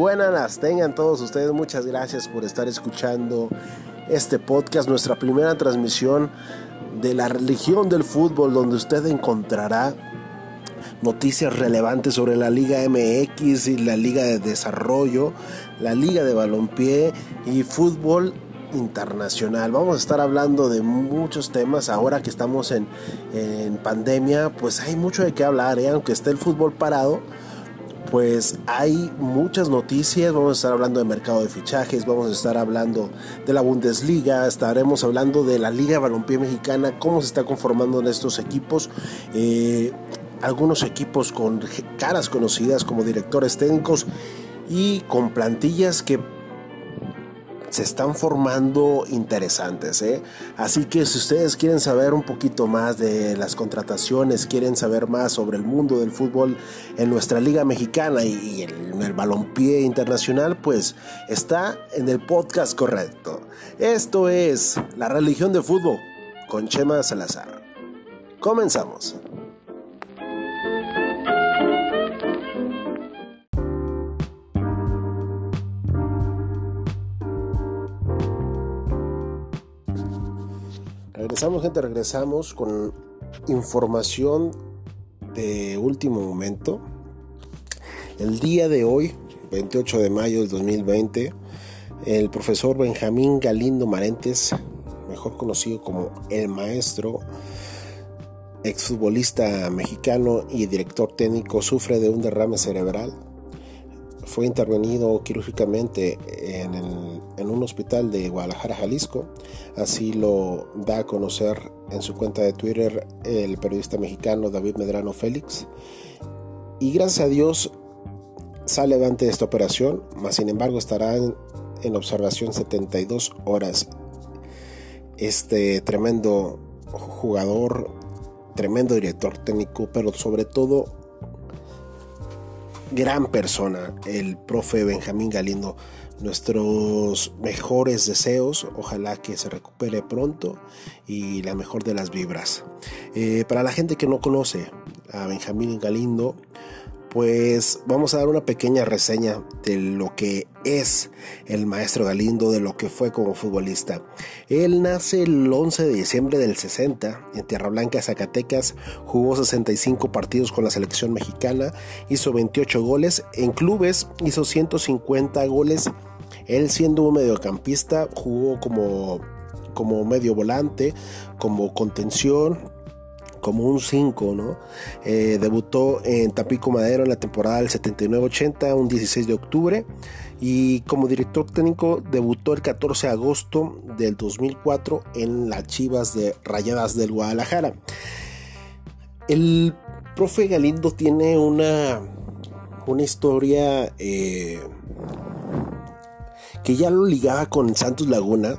buenas las tengan todos ustedes. Muchas gracias por estar escuchando este podcast, nuestra primera transmisión de la religión del fútbol, donde usted encontrará noticias relevantes sobre la Liga MX y la Liga de Desarrollo, la Liga de Balompié y fútbol internacional. Vamos a estar hablando de muchos temas ahora que estamos en, pandemia, pues hay mucho de qué hablar, ¿eh? aunque esté el fútbol parado. Pues hay muchas noticias, vamos a estar hablando de mercado de fichajes, vamos a estar hablando de la Bundesliga, estaremos hablando de la Liga Balompié Mexicana, cómo se está conformando en estos equipos, eh, algunos equipos con caras conocidas como directores técnicos y con plantillas que se están formando interesantes. ¿eh? Así que si ustedes quieren saber un poquito más de las contrataciones, quieren saber más sobre el mundo del fútbol en nuestra liga mexicana y, en el balompié internacional, pues está en el podcast correcto. Esto es La religión del fútbol con Chema Salazar. Comenzamos. Regresamos, gente, regresamos con información de último momento. El día de hoy, 28 de mayo del 2020, el profesor Benjamín Galindo Marentes, mejor conocido como el maestro, exfutbolista mexicano y director técnico, sufre de un derrame cerebral fue intervenido quirúrgicamente en, un hospital de Guadalajara, Jalisco. Así lo da a conocer en su cuenta de Twitter el periodista mexicano David Medrano Félix. Y gracias a Dios sale adelante esta operación, mas sin embargo estará en, en observación 72 horas. Este tremendo jugador, tremendo director técnico, pero sobre todo gran persona, el profe Benjamín Galindo. Nuestros mejores deseos, ojalá que se recupere pronto y la mejor de las vibras. Eh, para la gente que no conoce a Benjamín Galindo, pues vamos a dar una pequeña reseña de lo que es el maestro Galindo, de lo que fue como futbolista. Él nace el 11 de diciembre del 60 en Tierra Blanca, Zacatecas, jugó 65 partidos con la selección mexicana, hizo 28 goles, en clubes hizo 150 goles, él siendo un mediocampista jugó como, como medio volante, como contención, como un 5, ¿no? Eh, debutó en Tapico Madero en la temporada del 79-80, un 16 de octubre, y como director técnico debutó el 14 de agosto del 2004 en las Chivas de Rayadas del Guadalajara. El profe Galindo tiene una, una historia eh, que ya lo ligaba con Santos Laguna.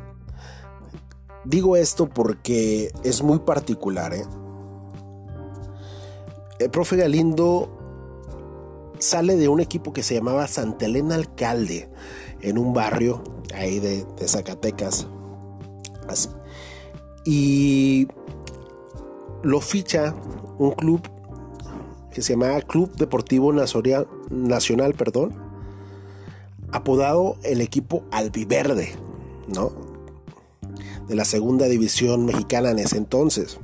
Digo esto porque es muy particular, ¿eh? El profe Galindo sale de un equipo que se llamaba Santa Elena Alcalde, en un barrio ahí de, Zacatecas. Y lo ficha un club que se llamaba Club Deportivo Nacional, perdón, apodado el equipo Albiverde, ¿no? De la segunda división mexicana en ese entonces.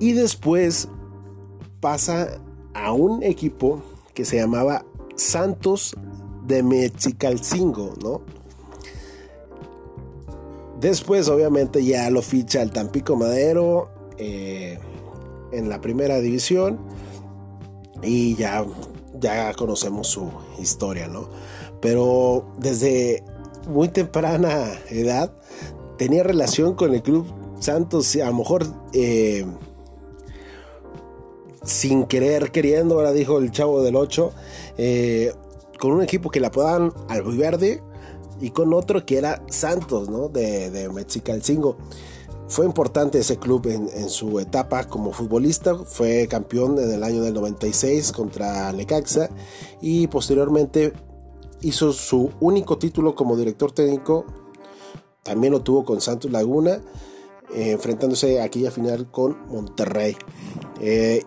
Y después pasa a un equipo que se llamaba Santos de Mexicalcingo, ¿no? Después, obviamente, ya lo ficha el Tampico Madero eh, en la primera división y ya, ya conocemos su historia, ¿no? Pero desde muy temprana edad tenía relación con el club Santos, a lo mejor eh, sin querer, queriendo, ahora dijo el chavo del 8, eh, con un equipo que la apodaban Albiverde y con otro que era Santos, ¿no? De, de Mexicalcingo. Fue importante ese club en, su etapa como futbolista, fue campeón en el año del 96 contra Necaxa y posteriormente hizo su único título como director técnico, también lo tuvo con Santos Laguna, eh, enfrentándose a final con Monterrey. Eh,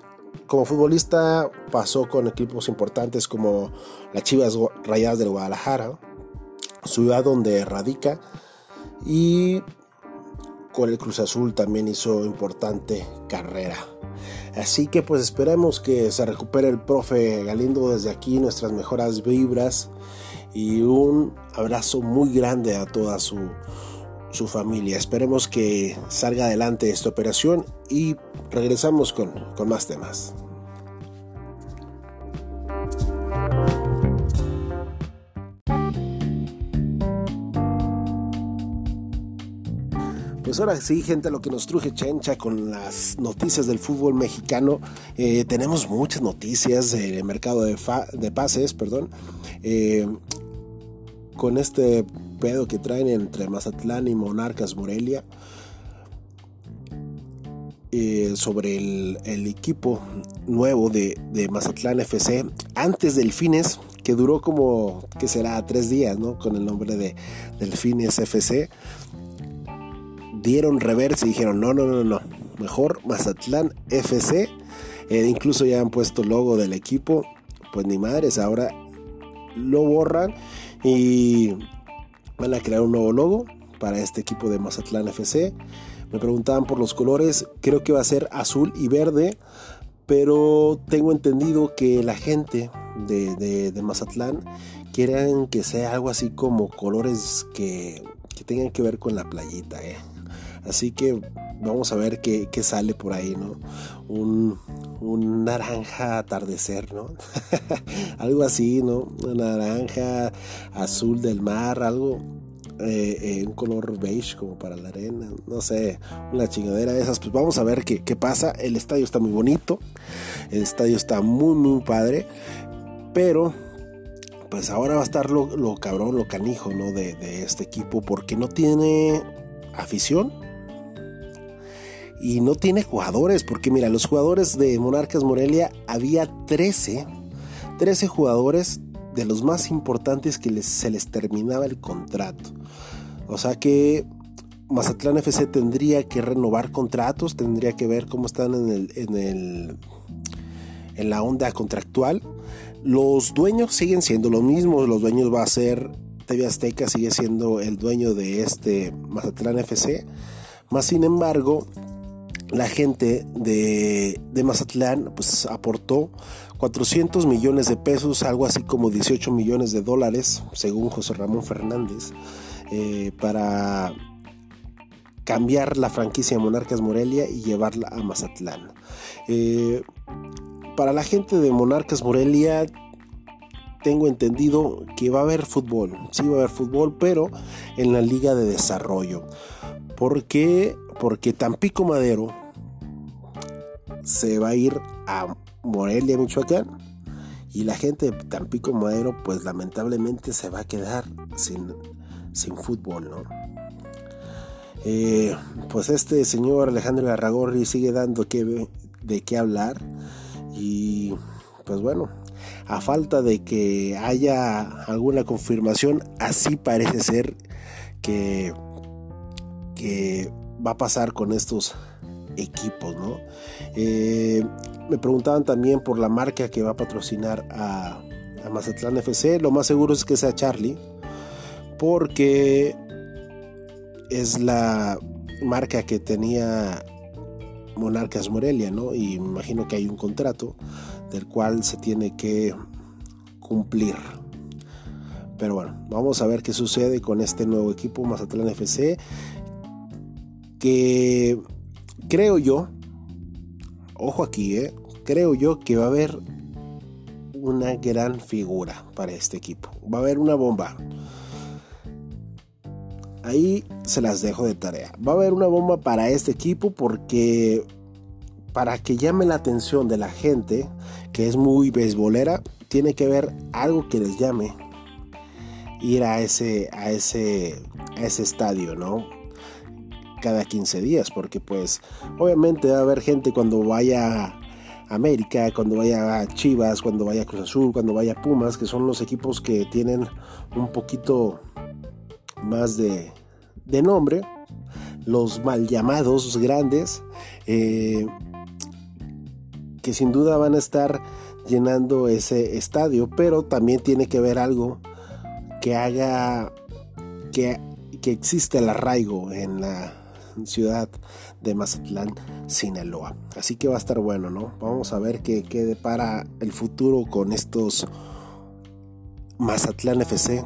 como futbolista pasó con equipos importantes como las Chivas Rayadas del Guadalajara, ciudad donde radica, y con el Cruz Azul también hizo importante carrera. Así que pues esperemos que se recupere el profe Galindo desde aquí, nuestras mejoras vibras y un abrazo muy grande a toda su, su familia. Esperemos que salga adelante esta operación y regresamos con, con más temas. Pues ahora sí, gente, lo que nos truje Chencha con las noticias del fútbol mexicano. Eh, tenemos muchas noticias del mercado de, de pases, perdón. Eh, con este pedo que traen entre Mazatlán y Monarcas Morelia. Eh, sobre el, equipo nuevo de, de, Mazatlán FC antes del Fines, que duró como, que será, tres días, ¿no? Con el nombre de Delfines FC dieron reversa y dijeron, no, no, no, no, mejor Mazatlán FC. Eh, incluso ya han puesto logo del equipo. Pues ni madres, ahora lo borran y van a crear un nuevo logo para este equipo de Mazatlán FC. Me preguntaban por los colores, creo que va a ser azul y verde, pero tengo entendido que la gente de, de, Mazatlán quieren que sea algo así como colores que, que tengan que ver con la playita. Eh. Así que vamos a ver qué, sale por ahí, ¿no? Un, naranja atardecer, ¿no? algo así, ¿no? Una naranja azul del mar, algo eh, eh, un color beige como para la arena, no sé, una chingadera de esas. Pues vamos a ver qué, pasa. El estadio está muy bonito, el estadio está muy, muy padre, pero pues ahora va a estar lo, cabrón, lo canijo, ¿no? De, de este equipo, porque no tiene afición y no tiene jugadores, porque mira, los jugadores de Monarcas Morelia había 13, 13 jugadores de los más importantes que se les terminaba el contrato. O sea que Mazatlán FC tendría que renovar contratos, tendría que ver cómo están en el, en el en la onda contractual. Los dueños siguen siendo los mismos, los dueños va a ser TV Azteca sigue siendo el dueño de este Mazatlán FC. Más sin embargo, la gente de, Mazatlán pues aportó 400 millones de pesos, algo así como 18 millones de dólares, según José Ramón Fernández, eh, para cambiar la franquicia de Monarcas Morelia y llevarla a Mazatlán. Eh, para la gente de Monarcas Morelia, tengo entendido que va a haber fútbol, sí va a haber fútbol, pero en la liga de desarrollo. ¿Por qué? Porque Tampico Madero se va a ir a Morelia, Michoacán. Y la gente de Tampico Madero, pues lamentablemente se va a quedar sin, sin fútbol, ¿no? Eh, pues este señor Alejandro Arragorri sigue dando que, de qué hablar. Y pues bueno, a falta de que haya alguna confirmación, así parece ser que, que va a pasar con estos equipos, ¿no? Eh, me preguntaban también por la marca que va a patrocinar a, Mazatlán FC. Lo más seguro es que sea Charlie, porque es la marca que tenía Monarcas Morelia, ¿no? Y me imagino que hay un contrato del cual se tiene que cumplir. Pero bueno, vamos a ver qué sucede con este nuevo equipo Mazatlán FC. Que creo yo, ojo aquí, eh, creo yo que va a haber una gran figura para este equipo. Va a haber una bomba. Ahí se las dejo de tarea. Va a haber una bomba para este equipo porque para que llame la atención de la gente que es muy beisbolera, tiene que haber algo que les llame ir a ese a ese a ese estadio, ¿no? Cada 15 días, porque pues obviamente va a haber gente cuando vaya a América, cuando vaya a Chivas, cuando vaya a Cruz Azul, cuando vaya a Pumas, que son los equipos que tienen un poquito más de, de nombre, los mal llamados grandes, eh, que sin duda van a estar llenando ese estadio, pero también tiene que ver algo que haga que, que existe el arraigo en la ciudad de Mazatlán, Sinaloa. Así que va a estar bueno, ¿no? Vamos a ver qué, qué depara el futuro con estos Mazatlán FC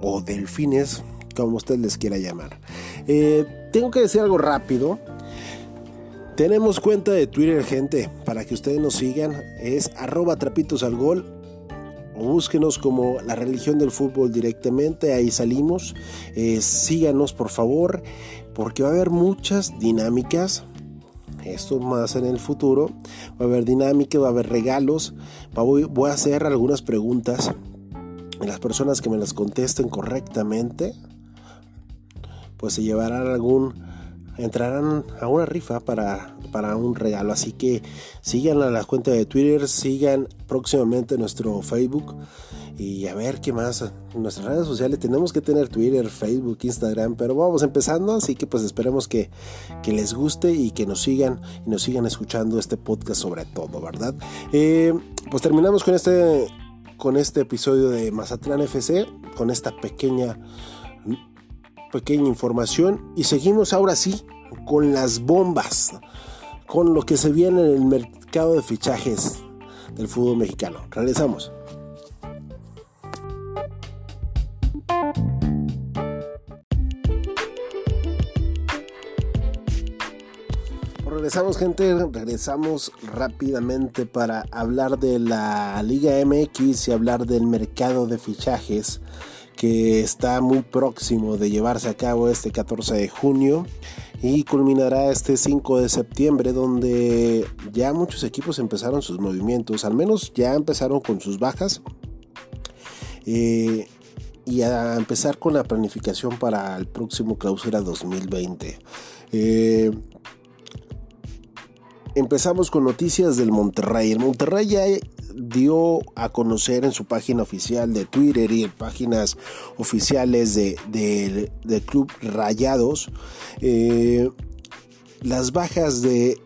o Delfines, como usted les quiera llamar. Eh, tengo que decir algo rápido. Tenemos cuenta de Twitter, gente, para que ustedes nos sigan. Es arroba trapitos. Búsquenos como la religión del fútbol directamente. Ahí salimos. Eh, síganos, por favor, porque va a haber muchas dinámicas. Esto más en el futuro. Va a haber dinámicas, va a haber regalos. Voy, voy a hacer algunas preguntas. Las personas que me las contesten correctamente, pues se llevarán algún entrarán a una rifa para, para un regalo. Así que sigan a la cuenta de Twitter, sigan próximamente nuestro Facebook y a ver qué más. Nuestras redes sociales tenemos que tener Twitter, Facebook, Instagram, pero vamos empezando, así que pues esperemos que, que les guste y que nos sigan y nos sigan escuchando este podcast sobre todo, ¿verdad? Eh, pues terminamos con este, con este episodio de Mazatlán FC, con esta pequeña pequeña información y seguimos ahora sí con las bombas, con lo que se viene en el mercado de fichajes del fútbol mexicano. Regresamos. Regresamos gente, regresamos rápidamente para hablar de la Liga MX y hablar del mercado de fichajes que está muy próximo de llevarse a cabo este 14 de junio y culminará este 5 de septiembre donde ya muchos equipos empezaron sus movimientos, al menos ya empezaron con sus bajas eh, y a empezar con la planificación para el próximo clausura 2020. Eh, empezamos con noticias del Monterrey. El Monterrey ya dio a conocer en su página oficial de Twitter y en páginas oficiales de, Club Rayados eh, las bajas de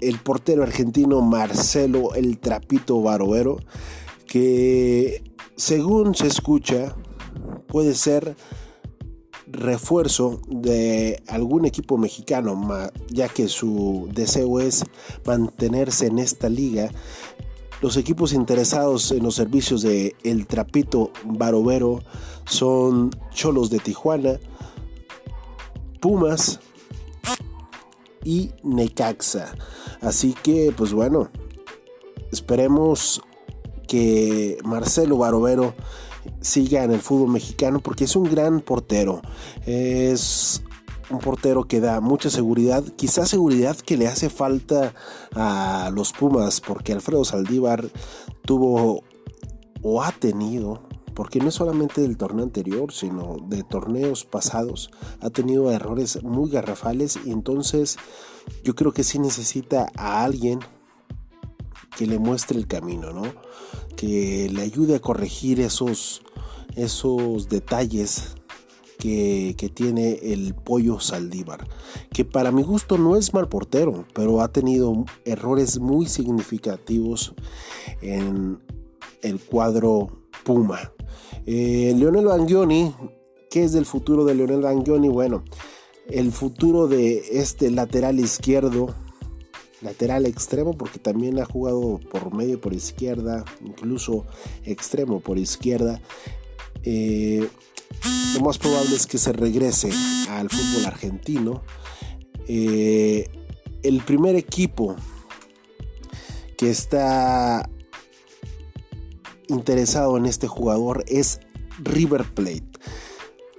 el portero argentino Marcelo El Trapito Baroero que según se escucha puede ser refuerzo de algún equipo mexicano, ya que su deseo es mantenerse en esta liga los equipos interesados en los servicios de El Trapito Barovero son Cholos de Tijuana, Pumas y Necaxa. Así que, pues bueno, esperemos que Marcelo Barovero siga en el fútbol mexicano porque es un gran portero. Es un portero que da mucha seguridad, quizás seguridad que le hace falta a los Pumas, porque Alfredo Saldívar tuvo o ha tenido, porque no es solamente del torneo anterior, sino de torneos pasados, ha tenido errores muy garrafales y entonces yo creo que sí necesita a alguien que le muestre el camino, ¿no? Que le ayude a corregir esos, esos detalles que, tiene el pollo Saldívar, que para mi gusto no es mal portero, pero ha tenido errores muy significativos en el cuadro Puma. Eh, Leonel Bangioni, ¿qué es del futuro de Leonel Bangioni? Bueno, el futuro de este lateral izquierdo, lateral extremo, porque también ha jugado por medio por izquierda, incluso extremo por izquierda. Eh, lo más probable es que se regrese al fútbol argentino. Eh, el primer equipo que está interesado en este jugador es River Plate.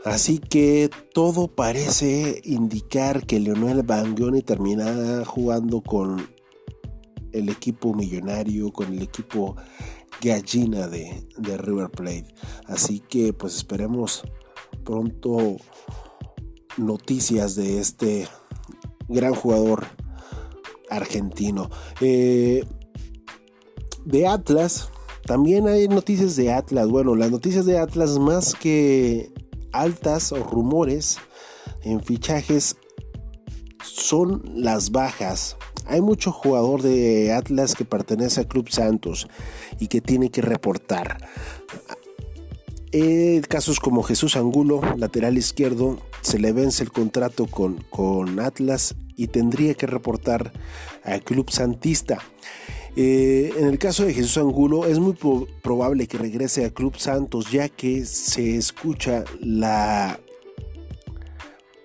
Así que todo parece indicar que Leonel Bangioni terminará jugando con el equipo millonario, con el equipo gallina de, River Plate. Así que pues esperemos pronto noticias de este gran jugador argentino. Eh, de Atlas, también hay noticias de Atlas. Bueno, las noticias de Atlas más que altas o rumores en fichajes son las bajas hay mucho jugador de Atlas que pertenece a Club Santos y que tiene que reportar. Eh, casos como Jesús Angulo, lateral izquierdo, se le vence el contrato con, con Atlas y tendría que reportar al Club Santista. Eh, en el caso de Jesús Angulo es muy probable que regrese a Club Santos ya que se escucha la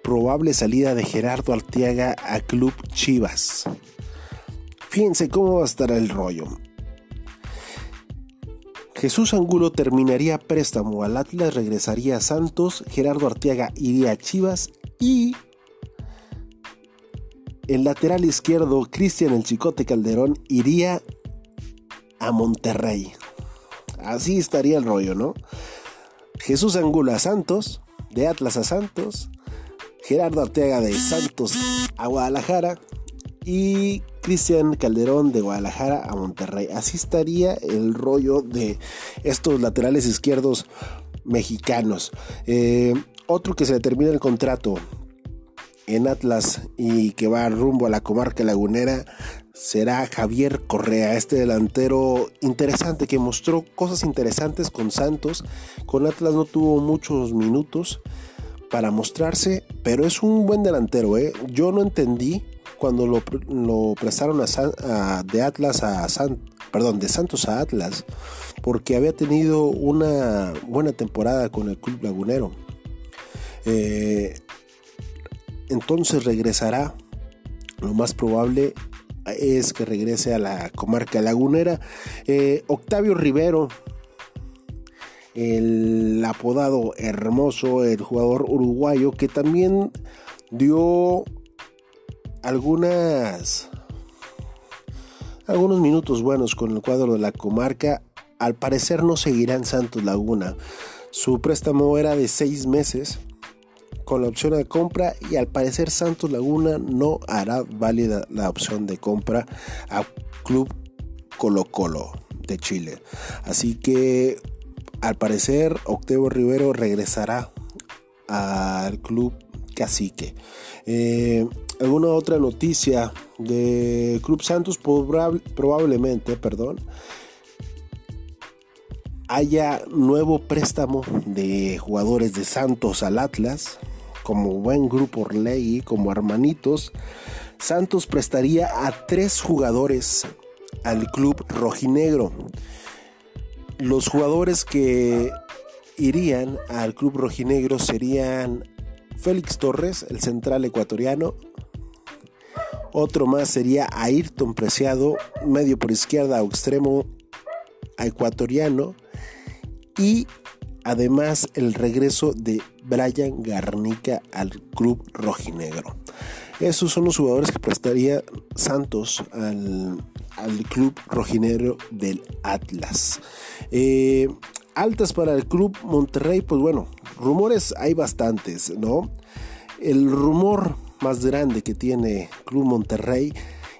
probable salida de Gerardo Arteaga a Club Chivas. Fíjense cómo va a estar el rollo. Jesús Angulo terminaría préstamo al Atlas, regresaría a Santos, Gerardo Arteaga iría a Chivas y el lateral izquierdo, Cristian El Chicote Calderón, iría a Monterrey. Así estaría el rollo, ¿no? Jesús Angulo a Santos, de Atlas a Santos, Gerardo Arteaga de Santos a Guadalajara y Cristian Calderón de Guadalajara a Monterrey. Así estaría el rollo de estos laterales izquierdos mexicanos. Eh, otro que se le termina el contrato en Atlas y que va rumbo a la comarca lagunera será Javier Correa, este delantero interesante que mostró cosas interesantes con Santos. Con Atlas no tuvo muchos minutos para mostrarse, pero es un buen delantero. ¿eh? Yo no entendí cuando lo, prestaron a, de Atlas a perdón, de Santos a Atlas, porque había tenido una buena temporada con el club lagunero. Eh, entonces regresará. Lo más probable es que regrese a la comarca lagunera. Eh, Octavio Rivero, el apodado hermoso, el jugador uruguayo, que también dio algunas algunos minutos buenos con el cuadro de la comarca. Al parecer no seguirá en Santos Laguna. Su préstamo era de seis meses con la opción de compra y al parecer Santos Laguna no hará válida la opción de compra a Club Colo Colo de Chile. Así que al parecer Octavio Rivero regresará al club cacique. Eh, ¿Alguna otra noticia de Club Santos? probablemente, perdón, haya nuevo préstamo de jugadores de Santos al Atlas, como buen grupo Orlegi, como hermanitos. Santos prestaría a tres jugadores al club rojinegro. Los jugadores que irían al club rojinegro serían Félix Torres, el central ecuatoriano. Otro más sería Ayrton Preciado, medio por izquierda o extremo ecuatoriano. Y además el regreso de Brian Garnica al club rojinegro. Esos son los jugadores que prestaría Santos al, club rojinegro del Atlas. Eh, altas para el club Monterrey, pues bueno, rumores hay bastantes, ¿no? El rumor más grande que tiene Club Monterrey,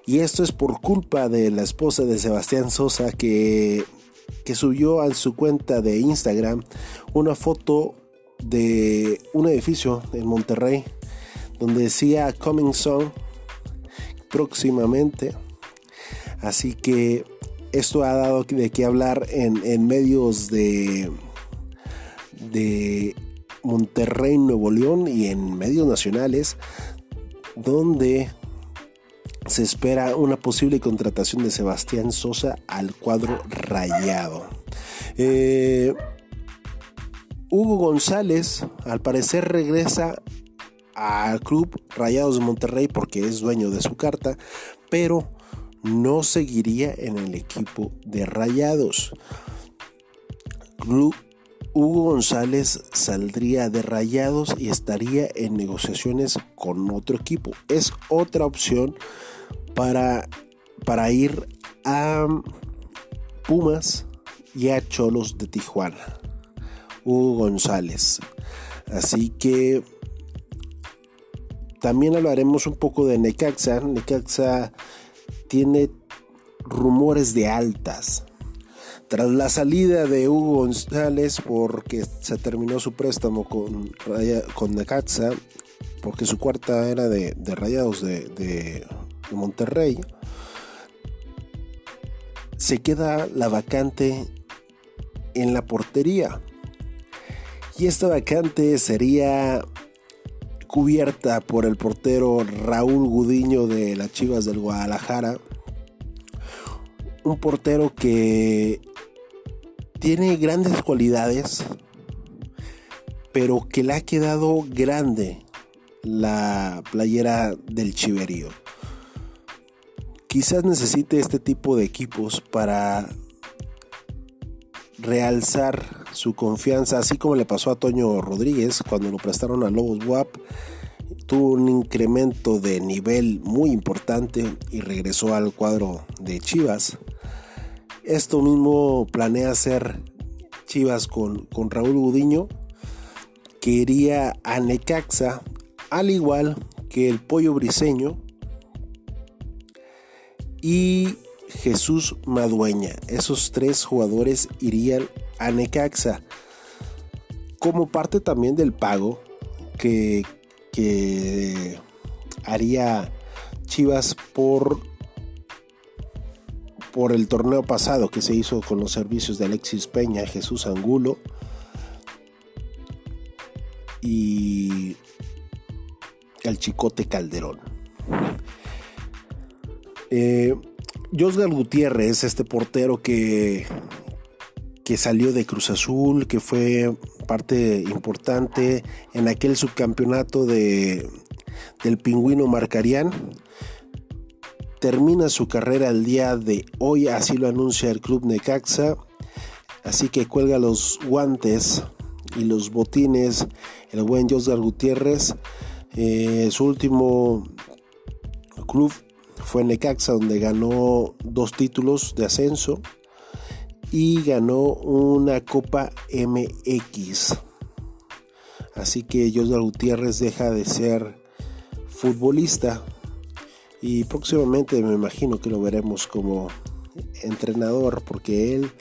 y esto es por culpa de la esposa de Sebastián Sosa que, que subió a su cuenta de Instagram una foto de un edificio en Monterrey donde decía Coming Soon próximamente. Así que esto ha dado de qué hablar en, medios de, de Monterrey, Nuevo León y en medios nacionales, donde se espera una posible contratación de Sebastián Sosa al cuadro rayado. Eh, Hugo González al parecer regresa al club Rayados de Monterrey porque es dueño de su carta, pero no seguiría en el equipo de Rayados. Hugo González saldría de Rayados y estaría en negociaciones con otro equipo. Es otra opción para, para ir a Pumas y a Cholos de Tijuana. Hugo González. Así que también hablaremos un poco de Necaxa. Necaxa tiene rumores de altas. Tras la salida de Hugo González, porque se terminó su préstamo con, con Necaxa, porque su cuarta era de, rayados de, Monterrey, se queda la vacante en la portería. Y esta vacante sería cubierta por el portero Raúl Gudiño de las Chivas del Guadalajara. Un portero que tiene grandes cualidades, pero que le ha quedado grande la playera del Chiverío. Quizás necesite este tipo de equipos para realzar su confianza, así como le pasó a Toño Rodríguez cuando lo prestaron a Lobos WAP. Tuvo un incremento de nivel muy importante y regresó al cuadro de Chivas. Esto mismo planea hacer Chivas con, con Raúl Gudiño, que iría a Necaxa, al igual que el Pollo Briseño y Jesús Madueña. Esos tres jugadores irían a Necaxa como parte también del pago que, que haría Chivas por por el torneo pasado que se hizo con los servicios de Alexis Peña, Jesús Angulo y el Chicote Calderón. Eh, Josgar Gutiérrez, este portero que, que salió de Cruz Azul, que fue parte importante en aquel subcampeonato de, del pingüino Marcarián, termina su carrera el día de hoy, así lo anuncia el club Necaxa, así que cuelga los guantes y los botines el buen Josgar Gutiérrez, eh, su último club fue Necaxa donde ganó dos títulos de ascenso y ganó una Copa MX. Así que José Gutiérrez deja de ser futbolista y próximamente me imagino que lo veremos como entrenador porque él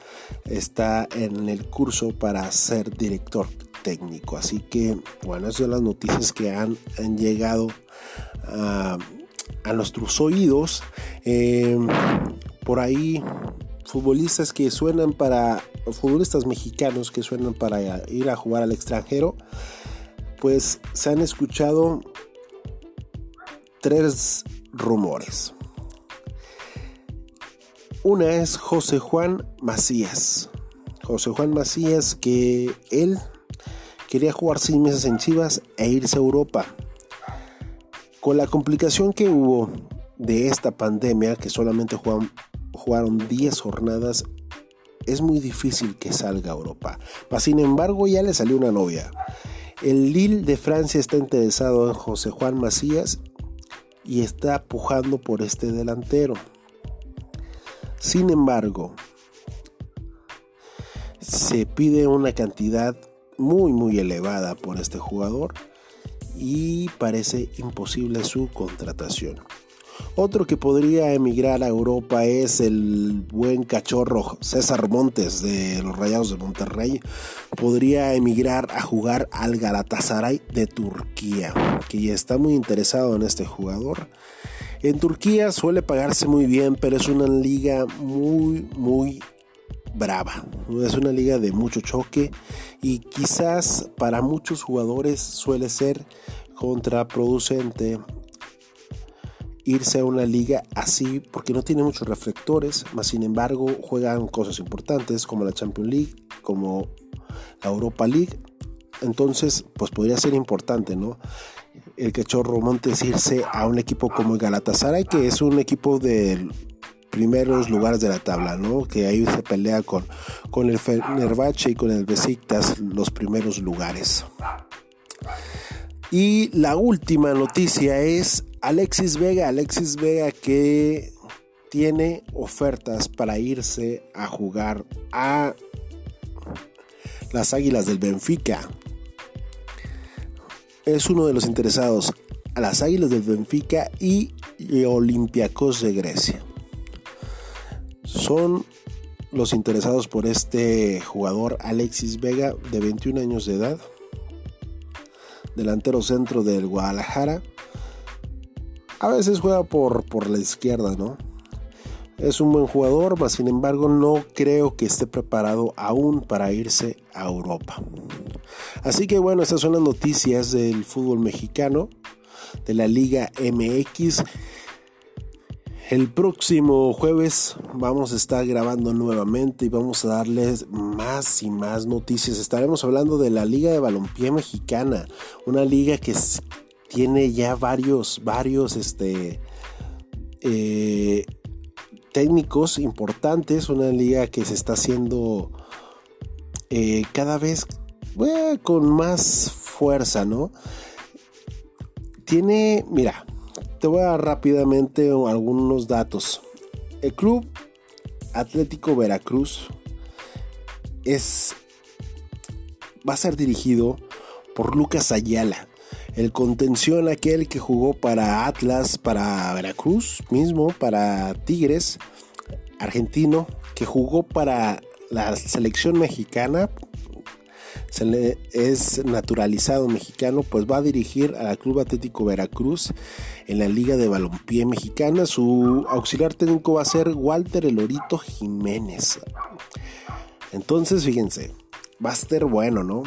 está en el curso para ser director técnico. Así que bueno, esas son las noticias que han, llegado a nuestros oídos. Em, por ahí futbolistas que suenan para futbolistas mexicanos que suenan para ir a jugar al extranjero pues se han escuchado tres rumores. Una es José Juan Macías. José Juan Macías que él quería jugar seis meses en Chivas e irse a Europa. Con la complicación que hubo de esta pandemia, que solamente jugaron, 10 jornadas, es muy difícil que salga a Europa. sin embargo, ya le salió una novia. El Lille de Francia está interesado en José Juan Macías y está pujando por este delantero. Sin embargo, se pide una cantidad muy muy elevada por este jugador y parece imposible su contratación. Otro que podría emigrar a Europa es el buen cachorro César Montes de los Rayados de Monterrey. Podría emigrar a jugar al Galatasaray de Turquía, que ya está muy interesado en este jugador. En Turquía suele pagarse muy bien, pero es una liga muy, muy brava. Es una liga de mucho choque y quizás para muchos jugadores suele ser contraproducente irse a una liga así porque no tiene muchos reflectores, más sin embargo juegan cosas importantes como la Champions League, como la Europa League. Entonces, pues podría ser importante, ¿no? El cachorro Montes irse a un equipo como el Galatasaray, que es un equipo del primeros lugares de la tabla, ¿no? Que ahí se pelea con, con el Fenerbahce y con el Besiktas los primeros lugares. Y la última noticia es Alexis Vega, Alexis Vega que tiene ofertas para irse a jugar a las Águilas del Benfica. Es uno de los interesados a las Águilas del Benfica y Olympiacos de Grecia son los interesados por este jugador Alexis Vega de 21 años de edad, delantero centro del Guadalajara, A veces juega por, por la izquierda, ¿no? Es un buen jugador, mas sin embargo no creo que esté preparado aún para irse a Europa. Así que bueno, estas son las noticias del fútbol mexicano, de la Liga MX. El próximo jueves vamos a estar grabando nuevamente y vamos a darles más y más noticias. Estaremos hablando de la Liga de Balompié Mexicana, una liga que tiene ya varios, varios, este, eh, técnicos importantes, una liga que se está haciendo eh, cada vez eh, con más fuerza, ¿no? Tiene, mira, te voy a dar rápidamente algunos datos. El club Atlético Veracruz es va a ser dirigido por Lucas Ayala, el contención aquel que jugó para Atlas, para Veracruz mismo, para Tigres, argentino, que jugó para la selección mexicana, es naturalizado mexicano, pues va a dirigir al Club Atlético Veracruz en la Liga de Balompié Mexicana. Su auxiliar técnico va a ser Walter Elorito Jiménez. Entonces, fíjense, va a ser bueno, ¿no?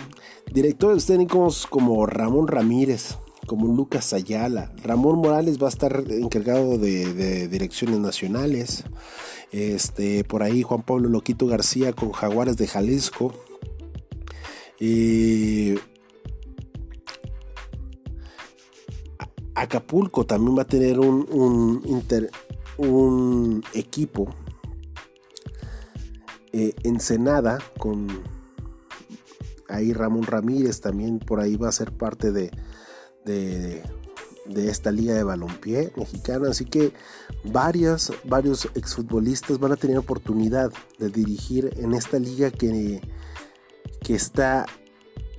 Directores técnicos como Ramón Ramírez, como Lucas Ayala. Ramón Morales va a estar encargado de, direcciones nacionales. Este, por ahí Juan Pablo Loquito García con Jaguares de Jalisco. Y Acapulco también va a tener un, equipo. Eh, Ensenada con ahí Ramón Ramírez también por ahí va a ser parte de, de, esta liga de balompié mexicana. Así que varios, varios exfutbolistas van a tener oportunidad de dirigir en esta liga que, que está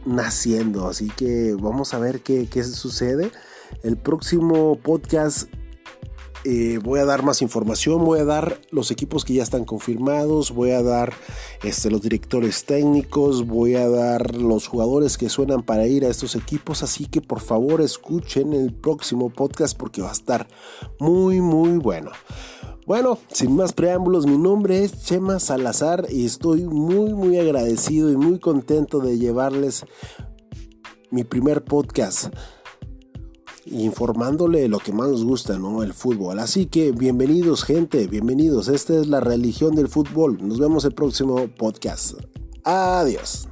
naciendo. Así que vamos a ver qué, qué sucede. El próximo podcast eh, voy a dar más información, voy a dar los equipos que ya están confirmados, voy a dar este, los directores técnicos, voy a dar los jugadores que suenan para ir a estos equipos, así que por favor escuchen el próximo podcast porque va a estar muy muy bueno. Bueno, sin más preámbulos, mi nombre es Chema Salazar y estoy muy muy agradecido y muy contento de llevarles mi primer podcast informándole lo que más nos gusta, ¿no? El fútbol. Así que bienvenidos gente, bienvenidos. Esta es la religión del fútbol. Nos vemos el próximo podcast. Adiós.